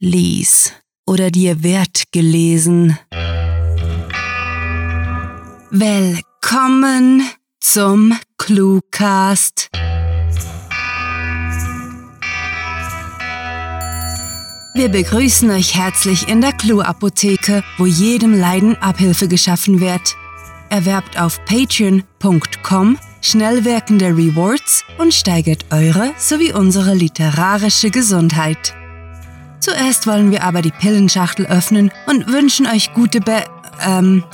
lies oder dir wird gelesen. Willkommen zum Cluecast. Wir begrüßen euch herzlich in der Clue-Apotheke, wo jedem Leiden Abhilfe geschaffen wird. Erwerbt auf patreon.com schnell wirkende Rewards und steigert eure sowie unsere literarische Gesundheit. Zuerst wollen wir aber die Pillenschachtel öffnen und wünschen euch gute Be ähm,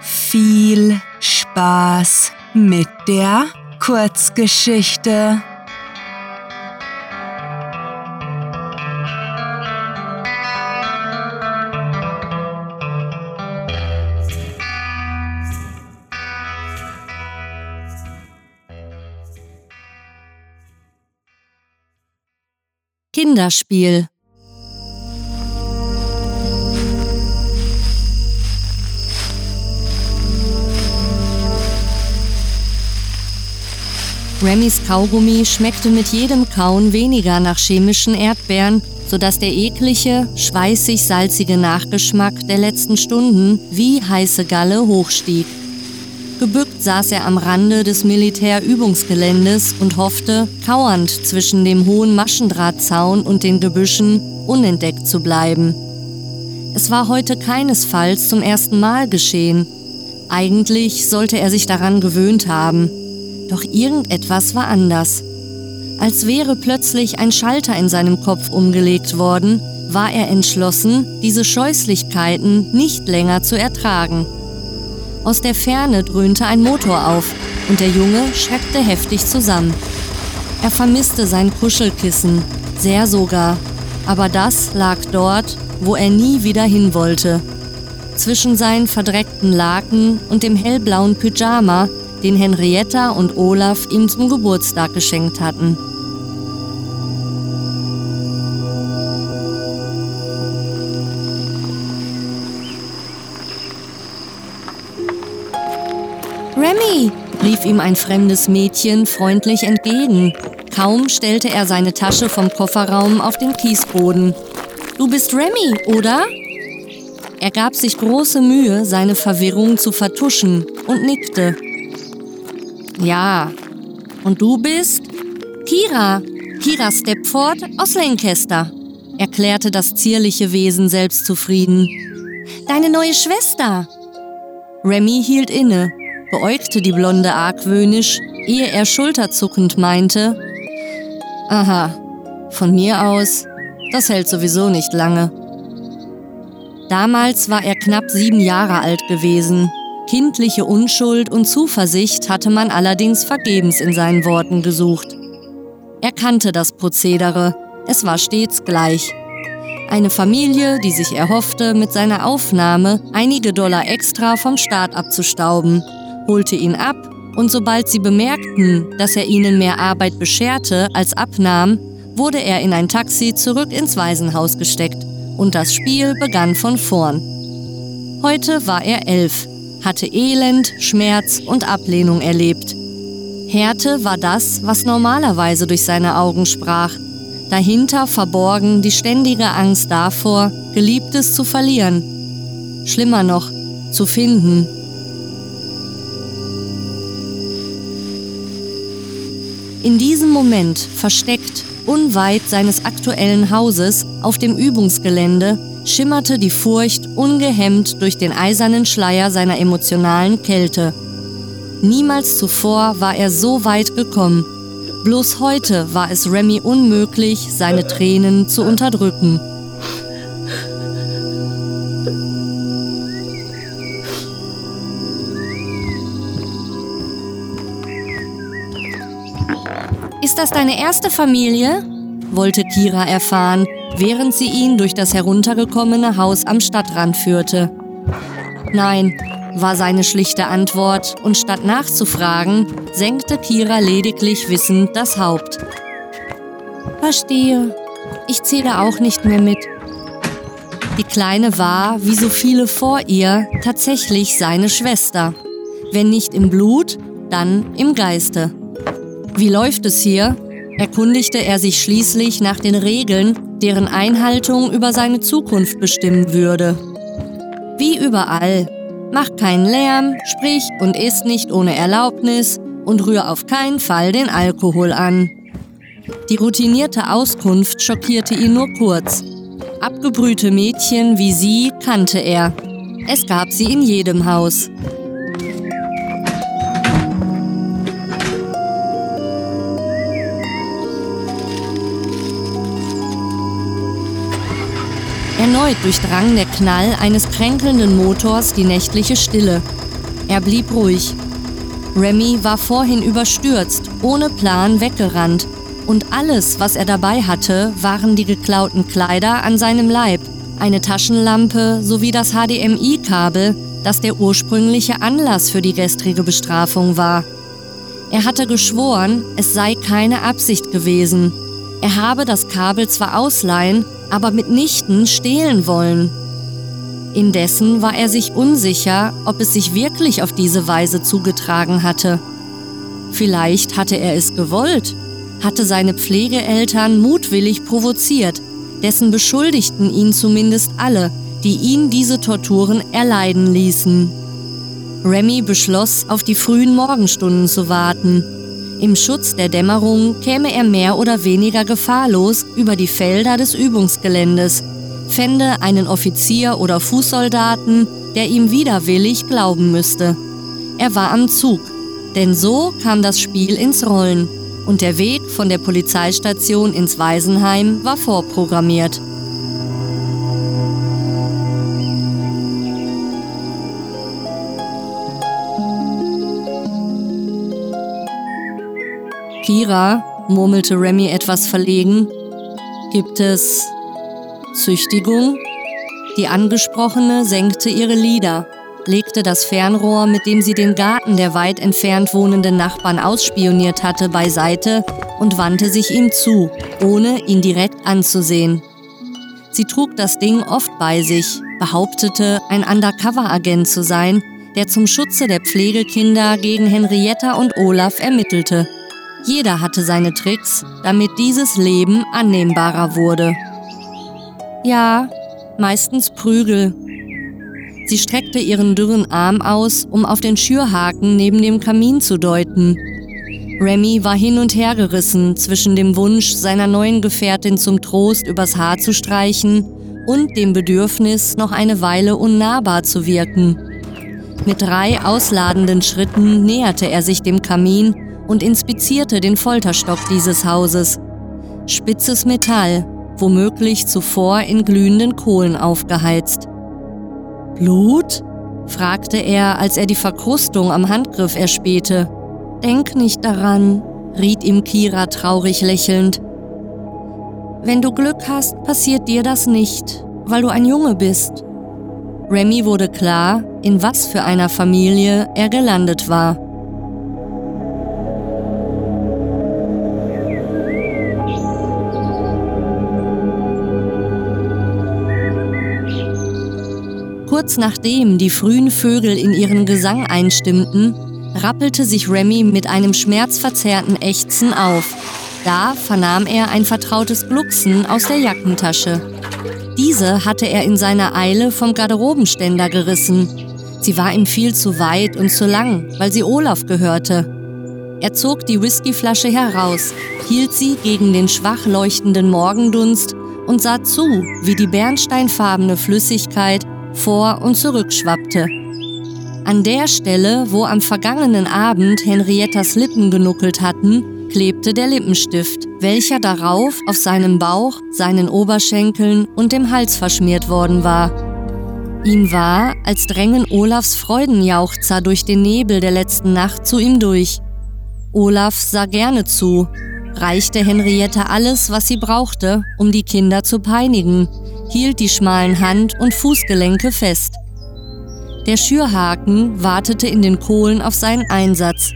viel Spaß mit der Kurzgeschichte. Kinderspiel Remys Kaugummi schmeckte mit jedem Kauen weniger nach chemischen Erdbeeren, sodass der eklige, schweißig-salzige Nachgeschmack der letzten Stunden wie heiße Galle hochstieg. Gebückt saß er am Rande des Militärübungsgeländes und hoffte, kauernd zwischen dem hohen Maschendrahtzaun und den Gebüschen unentdeckt zu bleiben. Es war heute keinesfalls zum ersten Mal geschehen. Eigentlich sollte er sich daran gewöhnt haben. Doch irgendetwas war anders. Als wäre plötzlich ein Schalter in seinem Kopf umgelegt worden, war er entschlossen, diese Scheußlichkeiten nicht länger zu ertragen. Aus der Ferne dröhnte ein Motor auf und der Junge schreckte heftig zusammen. Er vermisste sein Kuschelkissen, sehr sogar, aber das lag dort, wo er nie wieder hin wollte. Zwischen seinen verdreckten Laken und dem hellblauen Pyjama den Henrietta und Olaf ihm zum Geburtstag geschenkt hatten. Remy, rief ihm ein fremdes Mädchen freundlich entgegen. Kaum stellte er seine Tasche vom Kofferraum auf den Kiesboden. Du bist Remy, oder? Er gab sich große Mühe, seine Verwirrung zu vertuschen und nickte. Ja. Und du bist? Kira. Kira Stepford aus Lancaster, erklärte das zierliche Wesen selbstzufrieden. Deine neue Schwester. Remy hielt inne, beäugte die Blonde argwöhnisch, ehe er schulterzuckend meinte: Aha, von mir aus, das hält sowieso nicht lange. Damals war er knapp sieben Jahre alt gewesen Kindliche Unschuld und Zuversicht hatte man allerdings vergebens in seinen Worten gesucht. Er kannte das Prozedere, es war stets gleich. Eine Familie, die sich erhoffte, mit seiner Aufnahme einige Dollar extra vom Staat abzustauben, holte ihn ab und sobald sie bemerkten, dass er ihnen mehr Arbeit bescherte als abnahm, wurde er in ein Taxi zurück ins Waisenhaus gesteckt und das Spiel begann von vorn. Heute war er elf hatte Elend, Schmerz und Ablehnung erlebt. Härte war das, was normalerweise durch seine Augen sprach. Dahinter verborgen die ständige Angst davor, Geliebtes zu verlieren. Schlimmer noch, zu finden. In diesem Moment, versteckt, unweit seines aktuellen Hauses auf dem Übungsgelände, schimmerte die Furcht ungehemmt durch den eisernen Schleier seiner emotionalen Kälte. Niemals zuvor war er so weit gekommen. Bloß heute war es Remy unmöglich, seine Tränen zu unterdrücken. Ist das deine erste Familie? wollte Kira erfahren, während sie ihn durch das heruntergekommene Haus am Stadtrand führte. Nein, war seine schlichte Antwort, und statt nachzufragen, senkte Kira lediglich wissend das Haupt. Verstehe. Ich zähle auch nicht mehr mit. Die Kleine war, wie so viele vor ihr, tatsächlich seine Schwester. Wenn nicht im Blut, dann im Geiste. Wie läuft es hier? Erkundigte er sich schließlich nach den Regeln, deren Einhaltung über seine Zukunft bestimmen würde. Wie überall, mach keinen Lärm, sprich und iss nicht ohne Erlaubnis und rühr auf keinen Fall den Alkohol an. Die routinierte Auskunft schockierte ihn nur kurz. Abgebrühte Mädchen wie sie kannte er. Es gab sie in jedem Haus. Erneut durchdrang der Knall eines kränkelnden Motors die nächtliche Stille. Er blieb ruhig. Remy war vorhin überstürzt, ohne Plan weggerannt. Und alles, was er dabei hatte, waren die geklauten Kleider an seinem Leib, eine Taschenlampe sowie das HDMI-Kabel, das der ursprüngliche Anlass für die gestrige Bestrafung war. Er hatte geschworen, es sei keine Absicht gewesen. Er habe das Kabel zwar ausleihen, aber mitnichten stehlen wollen. Indessen war er sich unsicher, ob es sich wirklich auf diese Weise zugetragen hatte. Vielleicht hatte er es gewollt, hatte seine Pflegeeltern mutwillig provoziert, dessen beschuldigten ihn zumindest alle, die ihn diese Torturen erleiden ließen. Remy beschloss, auf die frühen Morgenstunden zu warten, im Schutz der Dämmerung käme er mehr oder weniger gefahrlos über die Felder des Übungsgeländes, fände einen Offizier oder Fußsoldaten, der ihm widerwillig glauben müsste. Er war am Zug, denn so kam das Spiel ins Rollen und der Weg von der Polizeistation ins Waisenheim war vorprogrammiert. Kira, murmelte Remy etwas verlegen, gibt es Züchtigung? Die Angesprochene senkte ihre Lider, legte das Fernrohr, mit dem sie den Garten der weit entfernt wohnenden Nachbarn ausspioniert hatte, beiseite und wandte sich ihm zu, ohne ihn direkt anzusehen. Sie trug das Ding oft bei sich, behauptete, ein Undercover-Agent zu sein, der zum Schutze der Pflegekinder gegen Henrietta und Olaf ermittelte. Jeder hatte seine Tricks, damit dieses Leben annehmbarer wurde. Ja, meistens Prügel. Sie streckte ihren dürren Arm aus, um auf den Schürhaken neben dem Kamin zu deuten. Remy war hin und her gerissen zwischen dem Wunsch, seiner neuen Gefährtin zum Trost übers Haar zu streichen und dem Bedürfnis, noch eine Weile unnahbar zu wirken. Mit drei ausladenden Schritten näherte er sich dem Kamin und inspizierte den Folterstock dieses Hauses. Spitzes Metall, womöglich zuvor in glühenden Kohlen aufgeheizt. Blut? fragte er, als er die Verkrustung am Handgriff erspähte. Denk nicht daran, riet ihm Kira traurig lächelnd. Wenn du Glück hast, passiert dir das nicht, weil du ein Junge bist. Remy wurde klar, in was für einer Familie er gelandet war. Kurz nachdem die frühen Vögel in ihren Gesang einstimmten, rappelte sich Remy mit einem schmerzverzerrten Ächzen auf. Da vernahm er ein vertrautes Glucksen aus der Jackentasche. Diese hatte er in seiner Eile vom Garderobenständer gerissen. Sie war ihm viel zu weit und zu lang, weil sie Olaf gehörte. Er zog die Whiskyflasche heraus, hielt sie gegen den schwach leuchtenden Morgendunst und sah zu, wie die bernsteinfarbene Flüssigkeit vor und zurück schwappte. An der Stelle, wo am vergangenen Abend Henriettas Lippen genuckelt hatten, klebte der Lippenstift, welcher darauf auf seinem Bauch, seinen Oberschenkeln und dem Hals verschmiert worden war. Ihm war, als drängen Olafs Freudenjauchzer durch den Nebel der letzten Nacht zu ihm durch. Olaf sah gerne zu, reichte Henrietta alles, was sie brauchte, um die Kinder zu peinigen, hielt die schmalen Hand- und Fußgelenke fest. Der Schürhaken wartete in den Kohlen auf seinen Einsatz.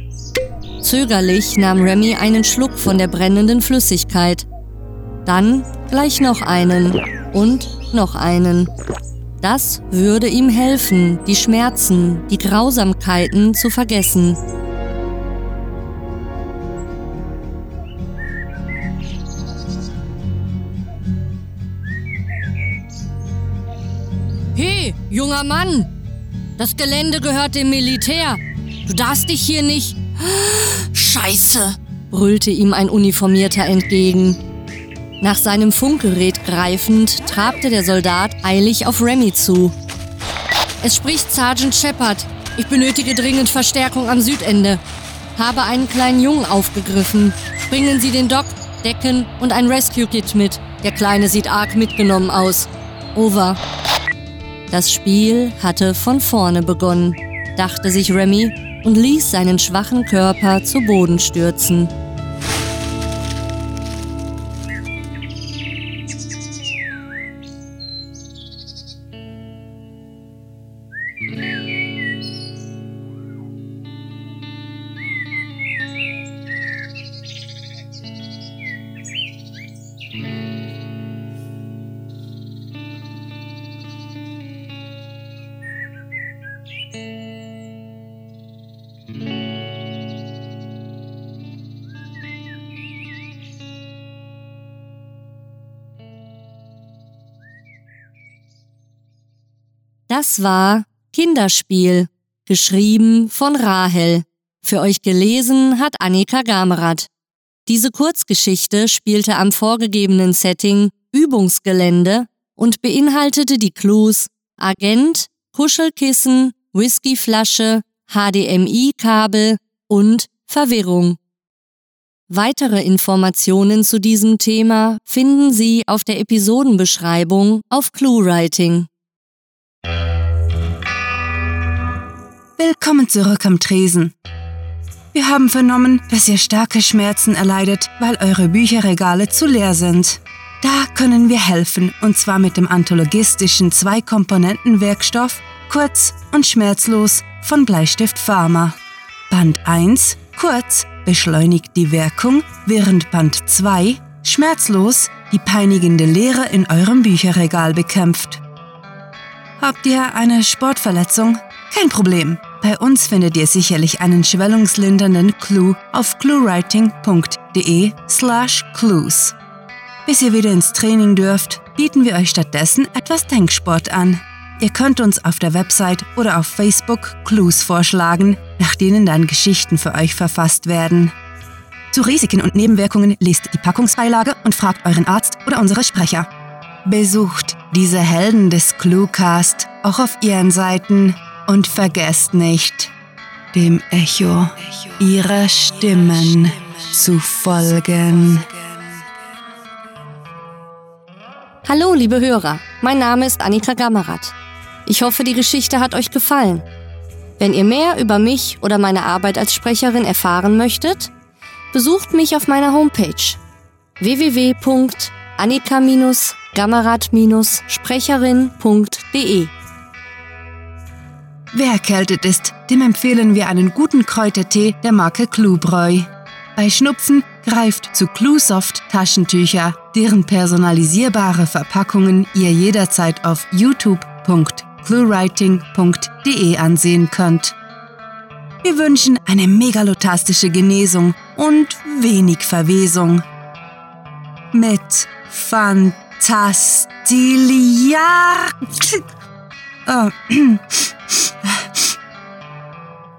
Zögerlich nahm Remy einen Schluck von der brennenden Flüssigkeit. Dann gleich noch einen und noch einen. Das würde ihm helfen, die Schmerzen, die Grausamkeiten zu vergessen. Junger Mann! Das Gelände gehört dem Militär. Du darfst dich hier nicht. Scheiße! brüllte ihm ein Uniformierter entgegen. Nach seinem Funkgerät greifend trabte der Soldat eilig auf Remy zu. Es spricht Sergeant Shepard. Ich benötige dringend Verstärkung am Südende. Habe einen kleinen Jungen aufgegriffen. Bringen Sie den Doc, Decken und ein Rescue-Kit mit. Der Kleine sieht arg mitgenommen aus. Over. Das Spiel hatte von vorne begonnen, dachte sich Remy und ließ seinen schwachen Körper zu Boden stürzen. Das war Kinderspiel, geschrieben von Rahel. Für euch gelesen hat Annika Gamerath. Diese Kurzgeschichte spielte am vorgegebenen Setting Übungsgelände und beinhaltete die Clues Agent, Kuschelkissen, Whiskyflasche, HDMI-Kabel und Verwirrung. Weitere Informationen zu diesem Thema finden Sie auf der Episodenbeschreibung auf ClueWriting. Willkommen zurück am Tresen. Wir haben vernommen, dass ihr starke Schmerzen erleidet, weil eure Bücherregale zu leer sind. Da können wir helfen, und zwar mit dem anthologistischen Zwei-Komponenten-Werkstoff Kurz und Schmerzlos von Bleistift Pharma. Band 1, Kurz, beschleunigt die Wirkung, während Band 2, Schmerzlos, die peinigende Leere in eurem Bücherregal bekämpft. Habt ihr eine Sportverletzung? Kein Problem. Bei uns findet ihr sicherlich einen schwellungslindernden Clue auf cluewriting.de slash clues. Bis ihr wieder ins Training dürft, bieten wir euch stattdessen etwas Denksport an. Ihr könnt uns auf der Website oder auf Facebook Clues vorschlagen, nach denen dann Geschichten für euch verfasst werden. Zu Risiken und Nebenwirkungen lest die Packungsbeilage und fragt euren Arzt oder unsere Sprecher. Besucht diese Helden des Cluecast auch auf ihren Seiten und vergesst nicht, dem Echo ihrer Stimmen zu folgen. Hallo, liebe Hörer, mein Name ist Annika Gammerath. Ich hoffe, die Geschichte hat euch gefallen. Wenn ihr mehr über mich oder meine Arbeit als Sprecherin erfahren möchtet, besucht mich auf meiner Homepage www.annika-gammerath-sprecherin.de. Wer erkältet ist, dem empfehlen wir einen guten Kräutertee der Marke Cluebräu. Bei Schnupfen greift zu Cluesoft Taschentücher, deren personalisierbare Verpackungen ihr jederzeit auf youtube.cluewriting.de ansehen könnt. Wir wünschen eine megalotastische Genesung und wenig Verwesung. Mit Fantastiliar... Oh.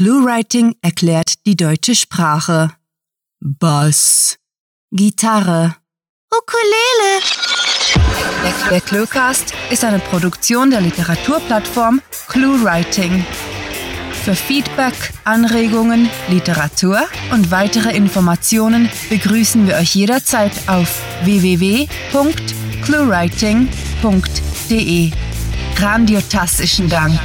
ClueWriting erklärt die deutsche Sprache. Bass. Gitarre. Ukulele. Der, der Cluecast ist eine Produktion der Literaturplattform ClueWriting. Für Feedback, Anregungen, Literatur und weitere Informationen begrüßen wir euch jederzeit auf www.cluewriting.de. Grandiotastischen Dank.